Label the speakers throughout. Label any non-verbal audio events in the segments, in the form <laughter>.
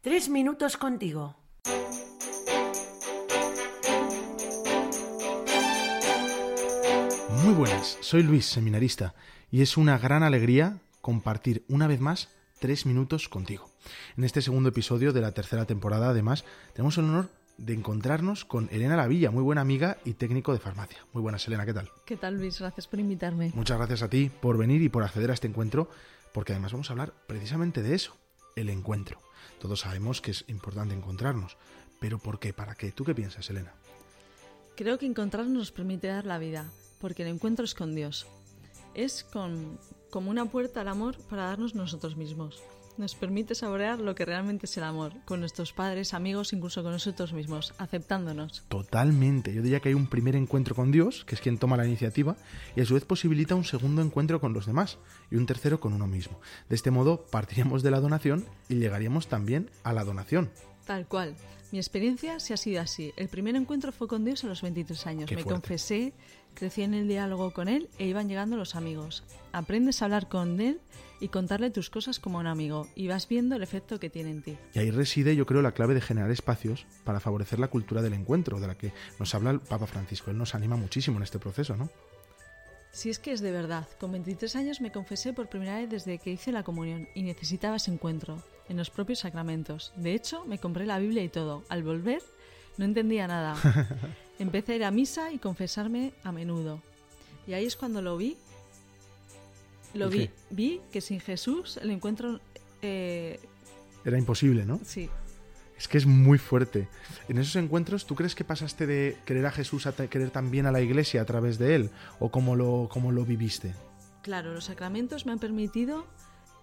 Speaker 1: Tres minutos contigo.
Speaker 2: Muy buenas, soy Luis, seminarista, y es una gran alegría compartir una vez más tres minutos contigo. En este segundo episodio de la tercera temporada, además, tenemos el honor de encontrarnos con Elena Lavilla, muy buena amiga y técnico de farmacia. Muy buenas, Elena, ¿qué tal?
Speaker 3: ¿Qué tal, Luis? Gracias por invitarme.
Speaker 2: Muchas gracias a ti por venir y por acceder a este encuentro, porque además vamos a hablar precisamente de eso, el encuentro. Todos sabemos que es importante encontrarnos, pero ¿por qué? ¿Para qué? ¿Tú qué piensas, Elena?
Speaker 3: Creo que encontrarnos nos permite dar la vida, porque el encuentro es con Dios. Es con, como una puerta al amor para darnos nosotros mismos. Nos permite saborear lo que realmente es el amor, con nuestros padres, amigos, incluso con nosotros mismos, aceptándonos.
Speaker 2: Totalmente. Yo diría que hay un primer encuentro con Dios, que es quien toma la iniciativa, y a su vez posibilita un segundo encuentro con los demás y un tercero con uno mismo. De este modo partiríamos de la donación y llegaríamos también a la donación.
Speaker 3: Tal cual. Mi experiencia sí ha sido así. El primer encuentro fue con Dios a los 23 años.
Speaker 2: Qué
Speaker 3: Me
Speaker 2: fuerte.
Speaker 3: confesé, crecí en el diálogo con Él e iban llegando los amigos. Aprendes a hablar con Él y contarle tus cosas como un amigo y vas viendo el efecto que tiene en ti.
Speaker 2: Y ahí reside, yo creo, la clave de generar espacios para favorecer la cultura del encuentro, de la que nos habla el Papa Francisco. Él nos anima muchísimo en este proceso, ¿no?
Speaker 3: Si es que es de verdad, con 23 años me confesé por primera vez desde que hice la comunión y necesitaba ese encuentro, en los propios sacramentos. De hecho, me compré la Biblia y todo. Al volver, no entendía nada. <laughs> Empecé a ir a misa y confesarme a menudo. Y ahí es cuando lo vi. Lo
Speaker 2: ¿Y
Speaker 3: vi, vi que sin Jesús el encuentro... eh,
Speaker 2: Era imposible, ¿no?
Speaker 3: sí,
Speaker 2: Es que es muy fuerte. En esos encuentros, ¿tú crees que pasaste de querer a Jesús a querer también a la iglesia a través de él? ¿O cómo lo, cómo lo viviste?
Speaker 3: Claro, los sacramentos me han permitido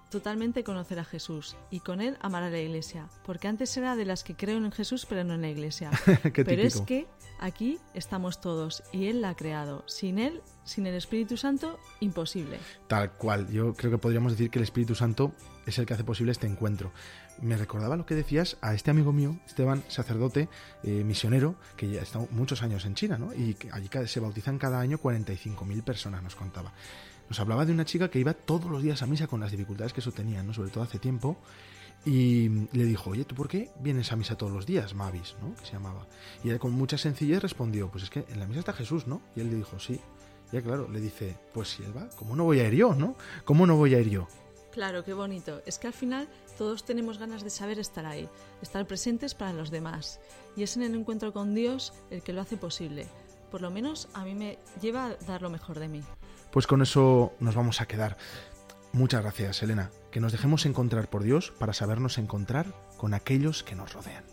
Speaker 3: totalmente conocer a Jesús y con él amar a la iglesia, porque antes era de las que creo en Jesús pero no en la iglesia. <laughs> Pero es que aquí estamos todos y él la ha creado. Sin él, sin el Espíritu Santo, imposible.
Speaker 2: Tal cual. Yo creo que podríamos decir que el Espíritu Santo es el que hace posible este encuentro. Me recordaba lo que decías a este amigo mío, Esteban, sacerdote, eh, misionero, que ya está muchos años en China, ¿no? Y que allí se bautizan cada año 45.000 personas, nos contaba. Nos hablaba de una chica que iba todos los días a misa con las dificultades que eso tenía, ¿no? Sobre todo hace tiempo. Y le dijo, oye, ¿tú por qué vienes a misa todos los días, Mavis, ¿no? Que se llamaba. Y ella con mucha sencillez respondió, pues es que en la misa está Jesús, ¿no? Y él le dijo, sí. Y ella, claro, le dice, pues si él va, ¿cómo no voy a ir yo, no? ¿Cómo no voy a ir yo?
Speaker 3: Claro, qué bonito. Es que al final todos tenemos ganas de saber estar ahí, estar presentes para los demás. Y es en el encuentro con Dios el que lo hace posible. Por lo menos a mí me lleva a dar lo mejor de mí.
Speaker 2: Pues con eso nos vamos a quedar. Muchas gracias, Elena. Que nos dejemos encontrar por Dios para sabernos encontrar con aquellos que nos rodean.